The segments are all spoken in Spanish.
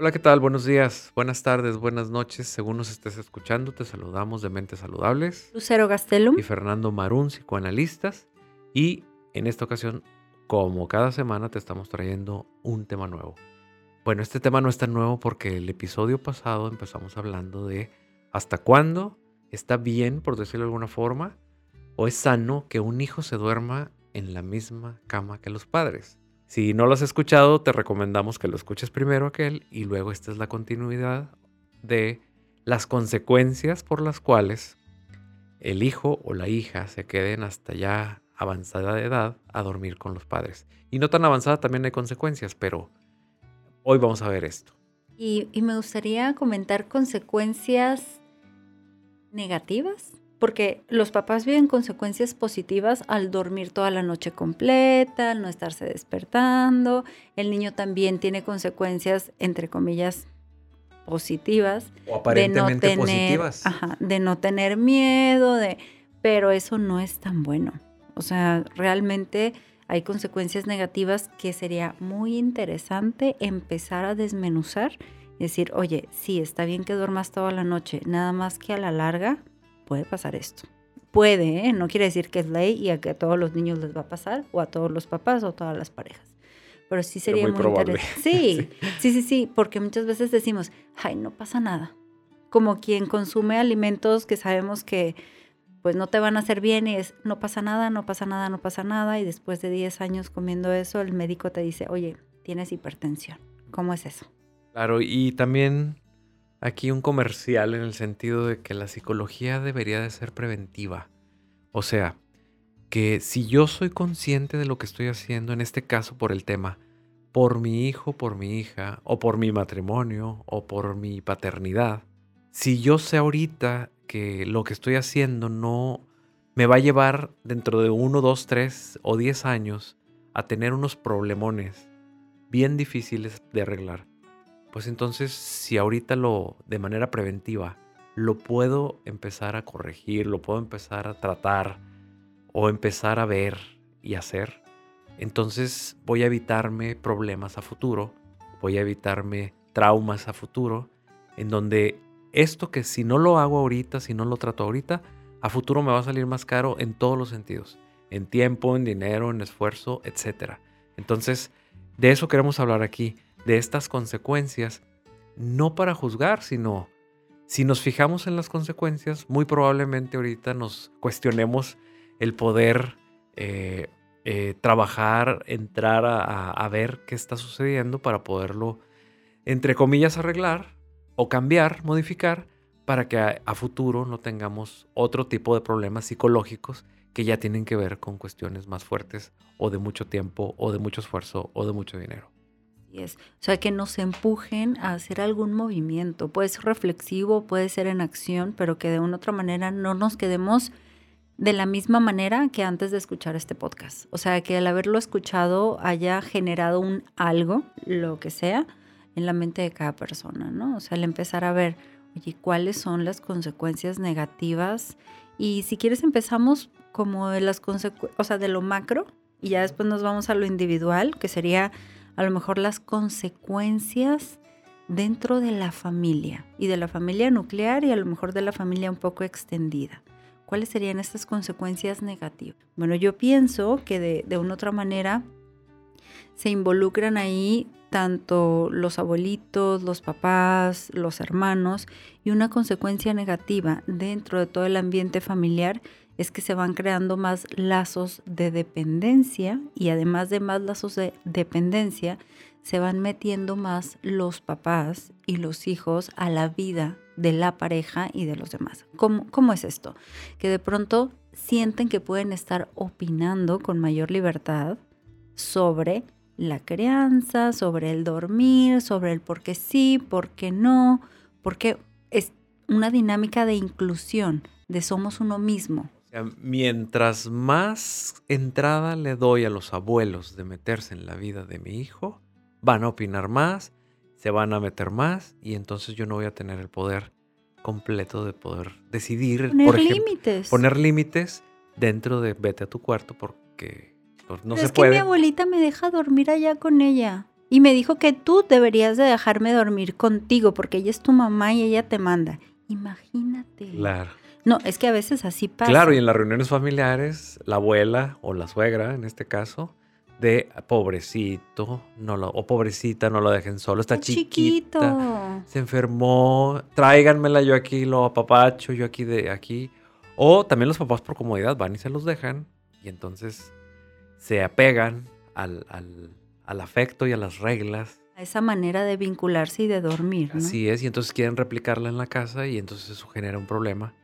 Hola, ¿qué tal? Buenos días, buenas tardes, buenas noches. Según nos estés escuchando, te saludamos de Mentes Saludables. Lucero Gastelum. Y Fernando Marún, psicoanalistas. Y en esta ocasión, como cada semana, te estamos trayendo un tema nuevo. Bueno, este tema no es tan nuevo porque el episodio pasado empezamos hablando de hasta cuándo está bien, por decirlo de alguna forma, o es sano que un hijo se duerma en la misma cama que los padres. Si no lo has escuchado, te recomendamos que lo escuches primero aquel y luego esta es la continuidad de las consecuencias por las cuales el hijo o la hija se queden hasta ya avanzada de edad a dormir con los padres. Y no tan avanzada también hay consecuencias, pero hoy vamos a ver esto. Y, y me gustaría comentar consecuencias negativas porque los papás viven consecuencias positivas al dormir toda la noche completa, al no estarse despertando. El niño también tiene consecuencias, entre comillas, positivas. O aparentemente de no tener, positivas. Ajá, de no tener miedo, de, pero eso no es tan bueno. O sea, realmente hay consecuencias negativas que sería muy interesante empezar a desmenuzar y decir, oye, sí, está bien que duermas toda la noche, nada más que a la larga puede pasar esto. Puede, ¿eh? no quiere decir que es ley y a que a todos los niños les va a pasar, o a todos los papás o a todas las parejas. Pero sí sería muy, interesante. Sí, sí, sí, sí, porque muchas veces decimos, ay, no pasa nada. Como quien consume alimentos que sabemos que pues no te van a hacer bien y es, no pasa nada, no pasa nada, no pasa nada. Y después de 10 años comiendo eso, el médico te dice, oye, tienes hipertensión. ¿Cómo es eso? Claro, y también aquí un comercial en el sentido de que la psicología debería de ser preventiva. O sea, que si yo soy consciente de lo que estoy haciendo, en este caso por el tema, por mi hijo, por mi hija, o por mi matrimonio, o por mi paternidad, si yo sé ahorita que lo que estoy haciendo no me va a llevar dentro de uno, dos, tres o diez años a tener unos problemones bien difíciles de arreglar, pues entonces si ahorita lo de manera preventiva lo puedo empezar a corregir, lo puedo empezar a tratar o empezar a ver y hacer, entonces voy a evitarme problemas a futuro, voy a evitarme traumas a futuro, en donde esto que si no lo hago ahorita, si no lo trato ahorita, a futuro me va a salir más caro en todos los sentidos, en tiempo, en dinero, en esfuerzo, etc. Entonces, de eso queremos hablar aquí de estas consecuencias, no para juzgar, sino si nos fijamos en las consecuencias, muy probablemente ahorita nos cuestionemos el poder eh, eh, trabajar, entrar a, ver qué está sucediendo para poderlo, entre comillas, arreglar o cambiar, modificar, para que a, futuro no tengamos otro tipo de problemas psicológicos que ya tienen que ver con cuestiones más fuertes o de mucho tiempo o de mucho esfuerzo o de mucho dinero. O sea, que nos empujen a hacer algún movimiento. Puede ser reflexivo, puede ser en acción, pero que de una otra manera no nos quedemos de la misma manera que antes de escuchar este podcast. O sea, que al haberlo escuchado haya generado un algo, lo que sea, en la mente de cada persona, ¿no? O sea, al empezar a ver, oye, ¿cuáles son las consecuencias negativas? Y si quieres empezamos como de las consecuencias, o sea, de lo macro, y ya después nos vamos a lo individual, que sería a lo mejor las consecuencias dentro de la familia y de la familia nuclear y a lo mejor de la familia un poco extendida. ¿Cuáles serían estas consecuencias negativas? Bueno, yo pienso que de, de una otra manera se involucran ahí tanto los abuelitos, los papás, los hermanos y una consecuencia negativa dentro de todo el ambiente familiar es que se van creando más lazos de dependencia y además de más lazos de dependencia, se van metiendo más los papás y los hijos a la vida de la pareja y de los demás. ¿Cómo, cómo es esto? Que de pronto sienten que pueden estar opinando con mayor libertad sobre la crianza, sobre el dormir, sobre el por qué sí, por qué no, porque es una dinámica de inclusión, de somos uno mismo, mientras más entrada le doy a los abuelos de meterse en la vida de mi hijo, van a opinar más, se van a meter más y entonces yo no voy a tener el poder completo de poder decidir. Poner límites. Poner límites dentro de vete a tu cuarto porque pues, no se es puede. que mi abuelita me deja dormir allá con ella. Y me dijo que tú deberías de dejarme dormir contigo porque ella es tu mamá y ella te manda. Imagínate. Claro. No, es que a veces así pasa. Claro, y en las reuniones familiares, la abuela o la suegra, en este caso, de pobrecito, no lo, o pobrecita, no lo dejen solo, está chiquito. chiquita, se enfermó, tráiganmela yo aquí, lo apapacho, yo aquí de aquí. O también los papás por comodidad van y se los dejan y entonces se apegan al, al, al afecto y a las reglas. A esa manera de vincularse y de dormir. ¿no? Así es, y entonces quieren replicarla en la casa y entonces eso genera un problema.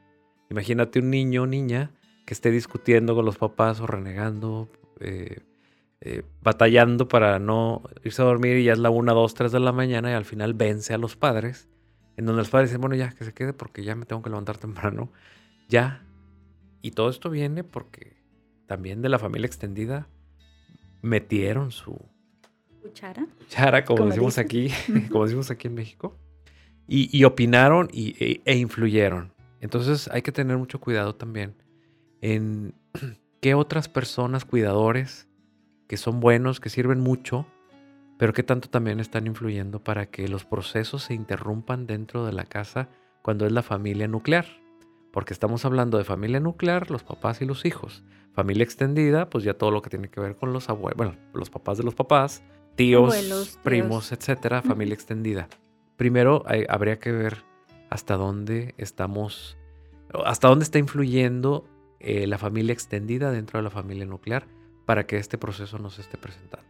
Imagínate un niño o niña que esté discutiendo con los papás o renegando, eh, eh, batallando para no irse a dormir y ya es la 1, 2, 3 de la mañana y al final vence a los padres, en donde los padres dicen, bueno, ya que se quede porque ya me tengo que levantar temprano, ya. Y todo esto viene porque también de la familia extendida metieron su cuchara, cuchara como, decimos aquí, como decimos aquí en México, y, y opinaron y, e, e influyeron. Entonces hay que tener mucho cuidado también en qué otras personas, cuidadores, que son buenos, que sirven mucho, pero que tanto también están influyendo para que los procesos se interrumpan dentro de la casa cuando es la familia nuclear. Porque estamos hablando de familia nuclear, los papás y los hijos. Familia extendida, pues ya todo lo que tiene que ver con los abuelos, bueno, los papás de los papás, tíos, primos, etcétera, familia extendida. Primero habría que ver hasta dónde estamos, hasta dónde está influyendo eh, la familia extendida dentro de la familia nuclear para que este proceso no se esté presentando.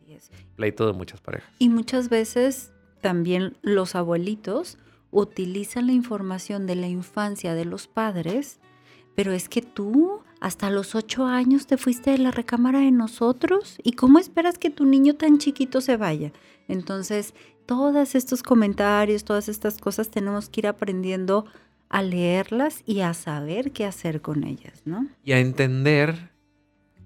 Así es. Pleito de muchas parejas. Y muchas veces también los abuelitos utilizan la información de la infancia de los padres, pero es que tú hasta los ocho años te fuiste de la recámara de nosotros y cómo esperas que tu niño tan chiquito se vaya. Entonces, todos estos comentarios, todas estas cosas tenemos que ir aprendiendo a leerlas y a saber qué hacer con ellas, ¿no? Y a entender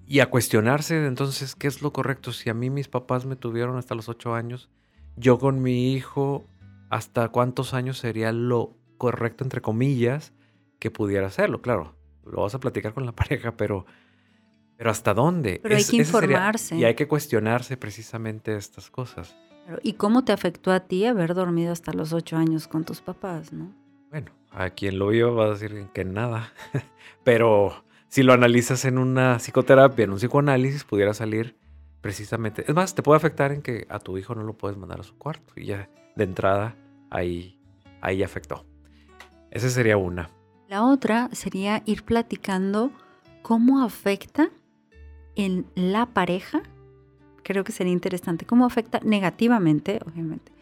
y a cuestionarse entonces qué es lo correcto. Si a mí mis papás me tuvieron hasta los ocho años, yo con mi hijo, ¿hasta cuántos años sería lo correcto, entre comillas, que pudiera hacerlo? Claro, lo vas a platicar con la pareja, pero, pero ¿hasta dónde? Pero hay que informarse. y hay que cuestionarse precisamente estas cosas. ¿Y cómo te afectó a ti haber dormido hasta los ocho años con tus papás, no? Bueno, a quien lo vio va a decir que nada, pero si lo analizas en una psicoterapia, en un psicoanálisis, pudiera salir precisamente. Es más, te puede afectar en que a tu hijo no lo puedes mandar a su cuarto y ya de entrada ahí, ahí afectó. Esa sería una. La otra sería ir platicando cómo afecta en la pareja. Creo que sería interesante. ¿Cómo afecta negativamente, obviamente,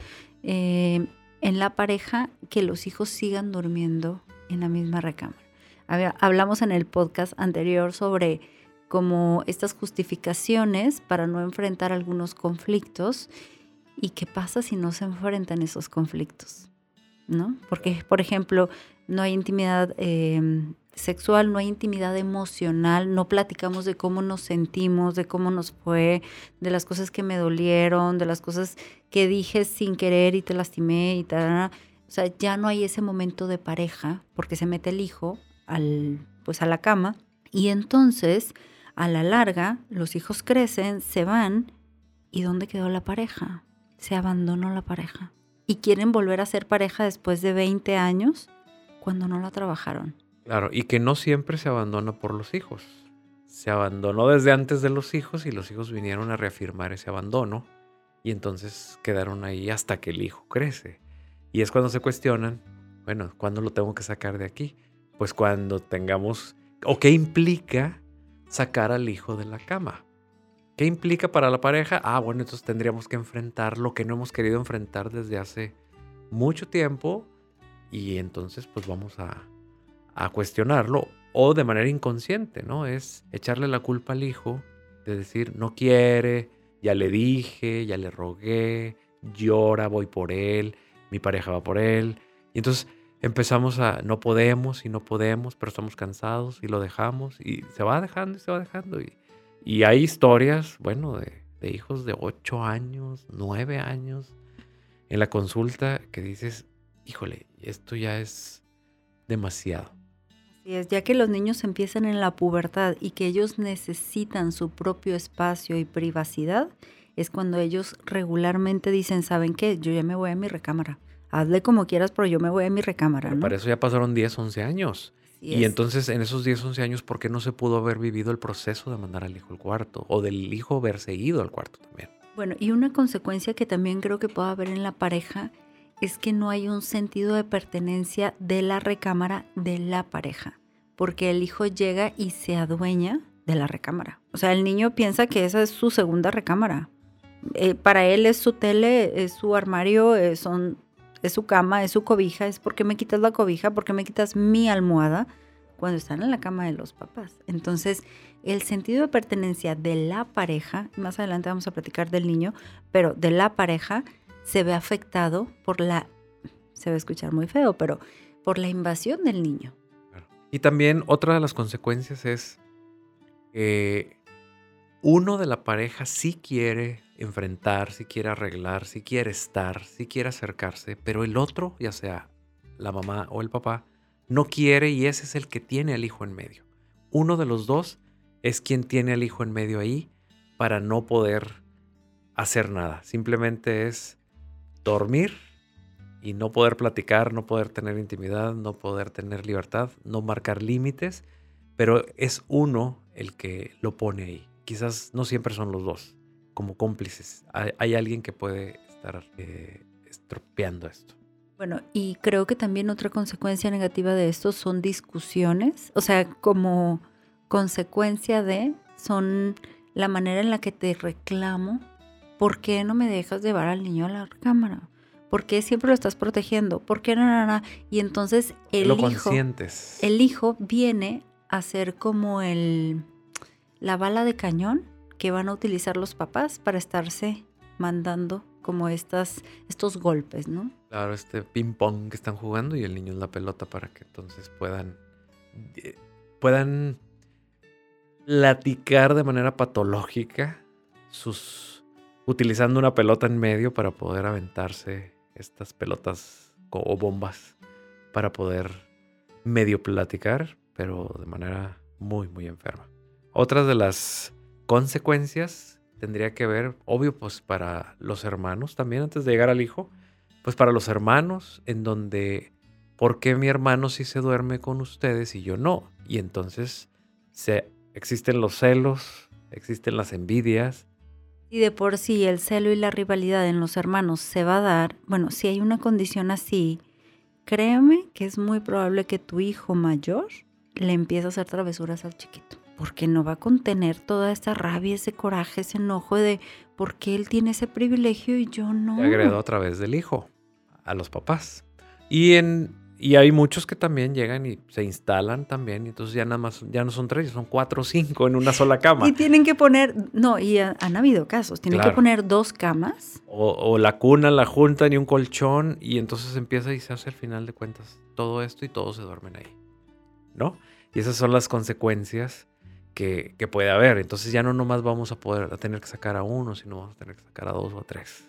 eh, en la pareja que los hijos sigan durmiendo en la misma recámara? hablamos en el podcast anterior sobre como estas justificaciones para no enfrentar algunos conflictos y qué pasa si no se enfrentan esos conflictos, ¿no? Porque, por ejemplo, no hay intimidad em, sexual, no hay intimidad emocional, no platicamos de cómo nos sentimos, de cómo nos fue, de las cosas que me dolieron, de las cosas que dije sin querer y te lastimé y tal. O sea, ya no hay ese momento de pareja porque se mete el hijo al, pues a la cama y entonces a la larga los hijos crecen, se van y ¿dónde quedó la pareja? Se abandonó la pareja y quieren volver a ser pareja después de 20 años cuando no la trabajaron. Claro, y que no siempre se abandona por los hijos. Se abandonó desde antes de los hijos y los hijos vinieron a reafirmar ese abandono y entonces quedaron ahí hasta que el hijo crece. Y es cuando se cuestionan, bueno, ¿cuándo lo tengo que sacar de aquí? Pues cuando tengamos, o qué implica sacar al hijo de la cama. ¿Qué implica para la pareja? Ah, bueno, entonces tendríamos que enfrentar lo que no hemos querido enfrentar desde hace mucho tiempo y entonces pues vamos a, a cuestionarlo o de manera inconsciente, ¿no? Es echarle la culpa al hijo de decir, no quiere, ya le dije, ya le rogué, llora, voy por él, mi pareja va por él. Y entonces empezamos a no podemos y no podemos, pero estamos cansados y lo dejamos y se va dejando y se va dejando. Y, y hay historias, bueno, de, de, hijos de 8 años, 9 años en la consulta que dices, híjole, esto ya es demasiado. Así es, ya que los niños empiezan en la pubertad y que ellos necesitan su propio espacio y privacidad, es cuando ellos regularmente dicen, ¿saben qué? Yo ya me voy a mi recámara. Hazle como quieras, pero yo me voy a mi recámara. ¿no? Para eso ya pasaron 10, 11 años. Así Y es. entonces en esos 10, 11 años, ¿por qué no se pudo haber vivido el proceso de mandar al hijo al cuarto? O del hijo verse ido al cuarto también. Bueno, y una consecuencia que también creo que puede haber en la pareja es que no hay un sentido de pertenencia de la recámara de la pareja, porque el hijo llega y se adueña de la recámara. O sea, el niño piensa que esa es su segunda recámara. Eh, para él es su tele, es su armario, eh, son, es su cama, es su cobija, es porque me quitas la cobija, porque me quitas mi almohada cuando están en la cama de los papás. Entonces, el sentido de pertenencia de la pareja, más adelante vamos a platicar del niño, pero de la pareja se ve afectado por la, se va a escuchar muy feo, pero por la invasión del niño. Y también otra de las consecuencias es que uno de la pareja sí quiere enfrentar, sí quiere arreglar, sí quiere estar, sí quiere acercarse, pero el otro, ya sea la mamá o el papá, no quiere y ese es el que tiene al hijo en medio. Uno de los dos es quien tiene al hijo en medio ahí para no poder hacer nada. Simplemente es dormir y no poder platicar, no poder tener intimidad, no poder tener libertad, no marcar límites, pero es uno el que lo pone ahí. Quizás no siempre son los dos, como cómplices. Hay, hay alguien que puede estar eh, estropeando esto. Bueno, y creo que también otra consecuencia negativa de esto son discusiones, o sea, como consecuencia de, son la manera en la que te reclamo, ¿por qué no me dejas llevar al niño a la cámara? ¿Por qué siempre lo estás protegiendo? ¿Por qué no, no, no? Y entonces el lo hijo, consientes. el hijo viene a ser como el, la bala de cañón que van a utilizar los papás para estarse mandando como estas, estos golpes, ¿no? Claro, este ping pong que están jugando y el niño es la pelota para que entonces puedan eh, puedan platicar de manera patológica sus utilizando una pelota en medio para poder aventarse estas pelotas o bombas para poder medio platicar, pero de manera muy muy enferma. Otras de las consecuencias tendría que ver, obvio, pues para los hermanos también antes de llegar al hijo, pues para los hermanos, en donde, ¿por qué mi hermano sí se duerme con ustedes y yo no? Y entonces se, existen los celos, existen las envidias. Y de por sí el celo y la rivalidad en los hermanos se va a dar, bueno, si hay una condición así, créeme que es muy probable que tu hijo mayor le empiece a hacer travesuras al chiquito, porque no va a contener toda esta rabia, ese coraje, ese enojo de por qué él tiene ese privilegio y yo no. Se agredó a través del hijo a los papás. Y, en, y hay muchos que también llegan y se instalan también, y entonces ya nada más, ya no son tres, son cuatro o cinco en una sola cama. Y tienen que poner, no, y ha- han habido casos, tienen Claro. que poner dos camas. O, o la cuna la juntan y un colchón y entonces empieza y se hace al final de cuentas todo esto y todos se duermen ahí. ¿No? Y esas son las consecuencias que, que puede haber. Entonces ya no nomás vamos a poder a tener que sacar a uno, sino vamos a tener que sacar a dos o a tres.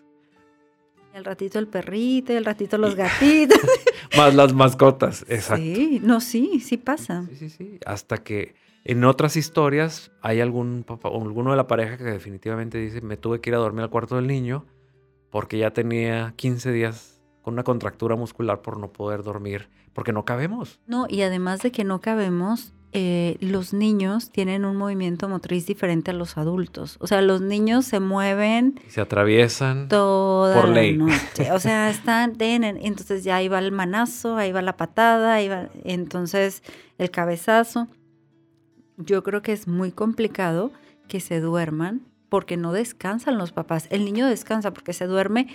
Al ratito el perrito, al ratito los gatitos. Más las mascotas, exacto. Sí, no, sí, sí pasa. Sí, sí, sí. Hasta que en otras historias hay algún papá o alguno de la pareja que definitivamente dice, me tuve que ir a dormir al cuarto del niño porque ya tenía 15 días con una contractura muscular por no poder dormir, porque no cabemos. No, y además de que no cabemos, eh, los niños tienen un movimiento motriz diferente a los adultos. O sea, los niños se mueven Y se atraviesan. toda Por la noche. O sea, están, tienen- entonces ya ahí va el manazo, ahí va la patada, ahí va, entonces el cabezazo. Yo creo que es muy complicado que se duerman porque no descansan los papás. El niño descansa porque se duerme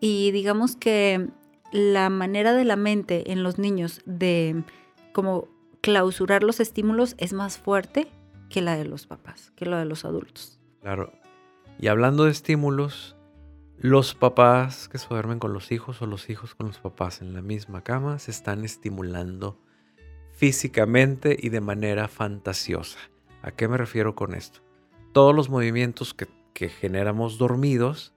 y digamos que la manera de la mente en los niños de como clausurar los estímulos es más fuerte que la de los papás, que la de los adultos. Claro. Y hablando de estímulos, los papás que se duermen con los hijos o los hijos con los papás en la misma cama se están estimulando físicamente y de manera fantasiosa. ¿A qué me refiero con esto? Todos los movimientos que, generamos dormidos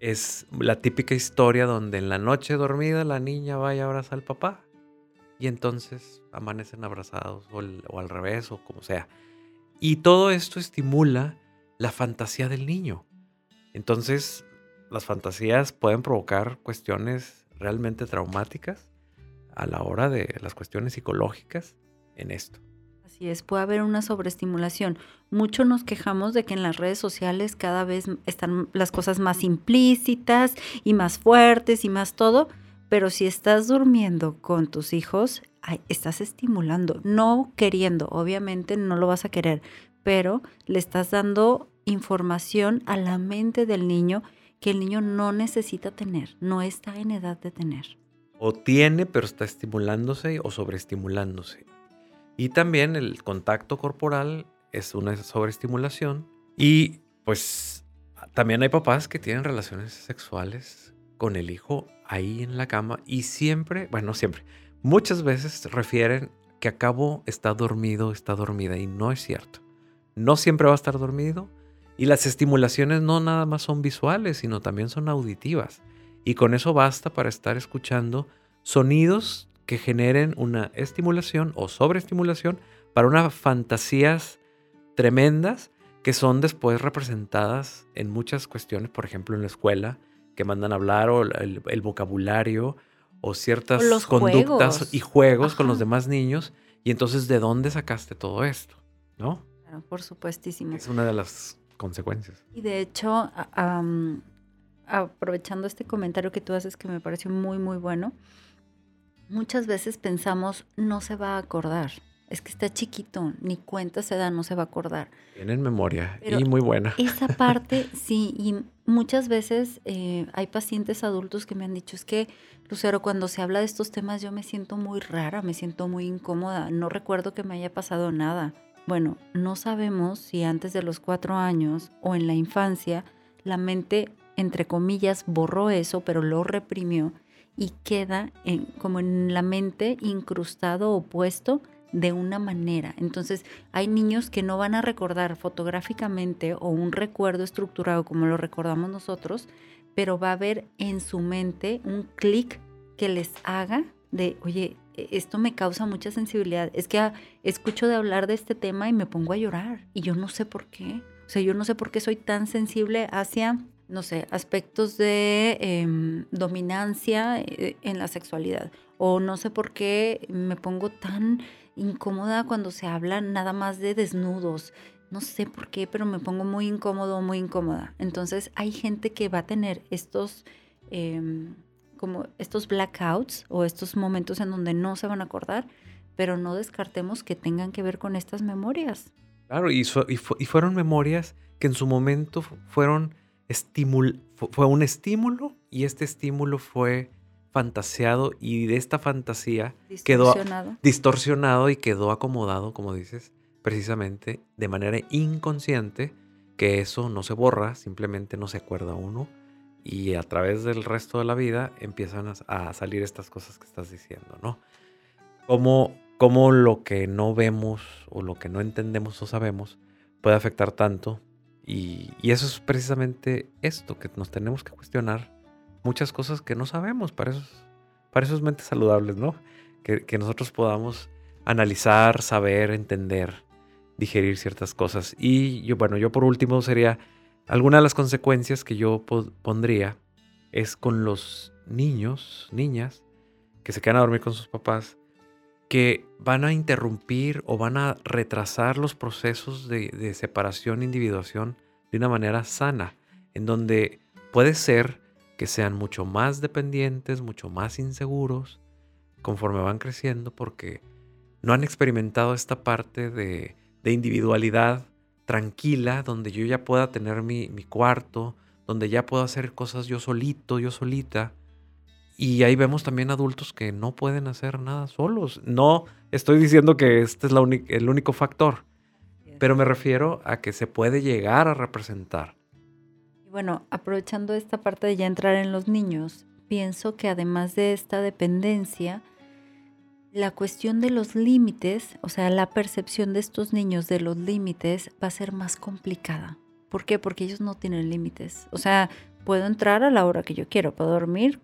es la típica historia donde en la noche dormida la niña va y abraza al papá y entonces amanecen abrazados o, al revés o como sea. Y todo esto estimula la fantasía del niño. Entonces, las fantasías pueden provocar cuestiones realmente traumáticas a la hora de las cuestiones psicológicas en esto. Así es, puede haber una sobreestimulación. Mucho nos quejamos de que en las redes sociales cada vez están las cosas más implícitas y más fuertes y más todo, pero si estás durmiendo con tus hijos, estás estimulando, no queriendo, obviamente no lo vas a querer, pero le estás dando información a la mente del niño que el niño no necesita tener, no está en edad de tener. O tiene, pero está estimulándose o sobreestimulándose. Y también el contacto corporal es una sobreestimulación. Y pues también hay papás que tienen relaciones sexuales con el hijo ahí en la cama y siempre, bueno, siempre, muchas veces refieren que a cabo está dormido, está dormida y no es cierto. No siempre va a estar dormido y las estimulaciones no nada más son visuales, sino también son auditivas. Y con eso basta para estar escuchando sonidos que generen una estimulación o sobreestimulación para unas fantasías tremendas que son después representadas en muchas cuestiones, por ejemplo en la escuela, que mandan a hablar o el, vocabulario o ciertas conductas y juegos con los demás niños. Y entonces, ¿de dónde sacaste todo esto? ¿No? Claro, por supuestísimo. Es una de las consecuencias. Y de hecho, aprovechando este comentario que tú haces que me pareció muy, muy bueno, muchas veces pensamos, no se va a acordar. Es que está chiquito, ni cuenta se da, no se va a acordar. Tiene memoria y muy buena. Esa parte, sí, y muchas veces eh, hay pacientes adultos que me han dicho, es que, Lucero, cuando se habla de estos temas yo me siento muy rara, me siento muy incómoda, no recuerdo que me haya pasado nada. Bueno, no sabemos si antes de los cuatro años o en la infancia la mente, entre comillas, borró eso, pero lo reprimió y queda en, como en la mente incrustado o puesto de una manera. Entonces, hay niños que no van a recordar fotográficamente o un recuerdo estructurado como lo recordamos nosotros, pero va a haber en su mente un clic que les haga de, oye, e-, esto me causa mucha sensibilidad. Es que ah, escucho de hablar de este tema y me pongo a llorar y yo no sé por qué. O sea, yo no sé por qué soy tan sensible hacia, no sé, aspectos de em, dominancia eh, en la sexualidad. O no sé por qué me pongo tan incómoda cuando se habla nada más de desnudos. No sé por qué, pero me pongo muy incómodo, muy incómoda. Entonces hay gente que va a tener estos... Em, como estos blackouts o estos momentos en donde no se van a acordar, pero no descartemos que tengan que ver con estas memorias. Claro, y, fueron memorias que en su momento fueron fue un estímulo y este estímulo fue fantaseado y de esta fantasía quedó distorsionado y quedó acomodado, como dices, precisamente de manera inconsciente, que eso no se borra, simplemente no se acuerda uno y a través del resto de la vida empiezan a, salir estas cosas que estás diciendo, ¿no? Como, como lo que no vemos o lo que no entendemos o sabemos puede afectar tanto. Y, eso es precisamente esto, que nos tenemos que cuestionar muchas cosas que no sabemos para esos, para esos mentes saludables, ¿no? Que, que nosotros podamos analizar, saber, entender, digerir ciertas cosas. Y yo, bueno, yo por último sería Alguna de las consecuencias que yo pondría es con los niños, niñas, que se quedan a dormir con sus papás, que van a interrumpir o van a retrasar los procesos de, de separación e individuación de una manera sana, en donde puede ser que sean mucho más dependientes, mucho más inseguros, conforme van creciendo, porque no han experimentado esta parte de, de individualidad tranquila, donde yo ya pueda tener mi, cuarto, donde ya puedo hacer cosas yo solito, yo solita. Y ahí vemos también adultos que no pueden hacer nada solos. No estoy diciendo que este es la el único factor, pero me refiero a que se puede llegar a representar. Bueno, aprovechando esta parte de ya entrar en los niños, pienso que además de esta dependencia, la cuestión de los límites, o sea, la percepción de estos niños de los límites va a ser más complicada. ¿Por qué? Porque ellos no tienen límites. O sea, puedo entrar a la hora que yo quiero, puedo dormir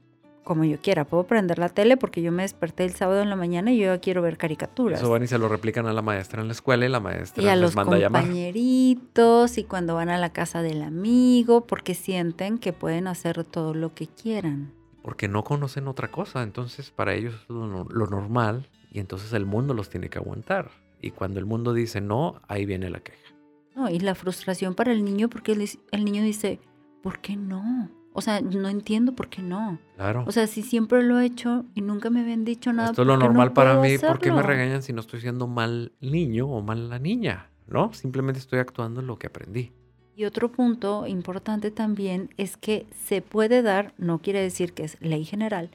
como yo quiera. Puedo prender la tele porque yo me desperté el sábado en la mañana y yo ya quiero ver caricaturas. Eso van y se lo replican a la maestra en la escuela y la maestra y a les los manda a llamar. compañeritos y cuando van a la casa del amigo porque sienten que pueden hacer todo lo que quieran. Porque no conocen otra cosa. Entonces, para ellos es lo, lo normal y entonces el mundo los tiene que aguantar. Y cuando el mundo dice no, ahí viene la queja. No, y la frustración para el niño porque el niño dice, ¿por qué no? O sea, no entiendo por qué no. Claro. O sea, si siempre lo he hecho y nunca me habían dicho nada. Esto es lo ¿por qué no normal para mí. ¿Por qué me hacerlo? regañan si no estoy siendo mal niño o mal la niña? ¿No? Simplemente estoy actuando en lo que aprendí. Y otro punto importante también es que se puede dar, no quiere decir que es ley general,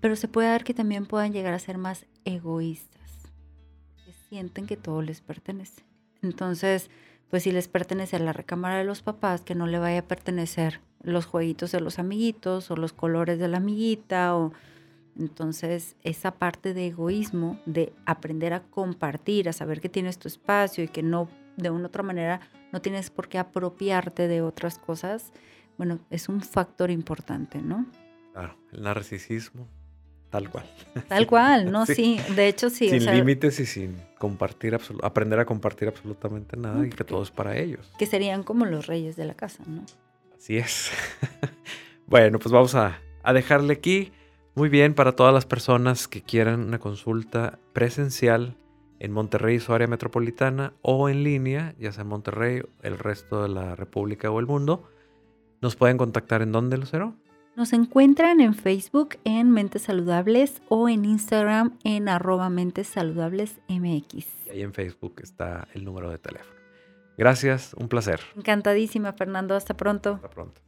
pero se puede dar que también puedan llegar a ser más egoístas, que sienten que todo les pertenece. Entonces, pues si les pertenece a la recámara de los papás, que no le vaya a pertenecer los jueguitos de los amiguitos o los colores de la amiguita o entonces esa parte de egoísmo, de aprender a compartir, a saber que tienes tu espacio y que no de una otra manera no tienes por qué apropiarte de otras cosas, bueno, es un factor importante, ¿no? Claro. El narcisismo, tal cual. Tal cual, ¿no? Sí. Sí, de hecho sí. o sin sea, límites y sin compartir, aprender a compartir absolutamente nada y que todo es para ellos. que serían como los reyes de la casa, ¿no? Así es. bueno, pues vamos a, a dejarle aquí. Muy bien, para todas las personas que quieran una consulta presencial en Monterrey su área metropolitana o en línea, ya sea en Monterrey, el resto de la República o el mundo, nos pueden contactar en dónde, Lucero? Nos encuentran en Facebook en Mentes Saludables o en Instagram en arroba Mentes Saludables MX. Y ahí en Facebook está el número de teléfono. Gracias, un placer. Encantadísima, Fernando. Hasta pronto. Hasta pronto.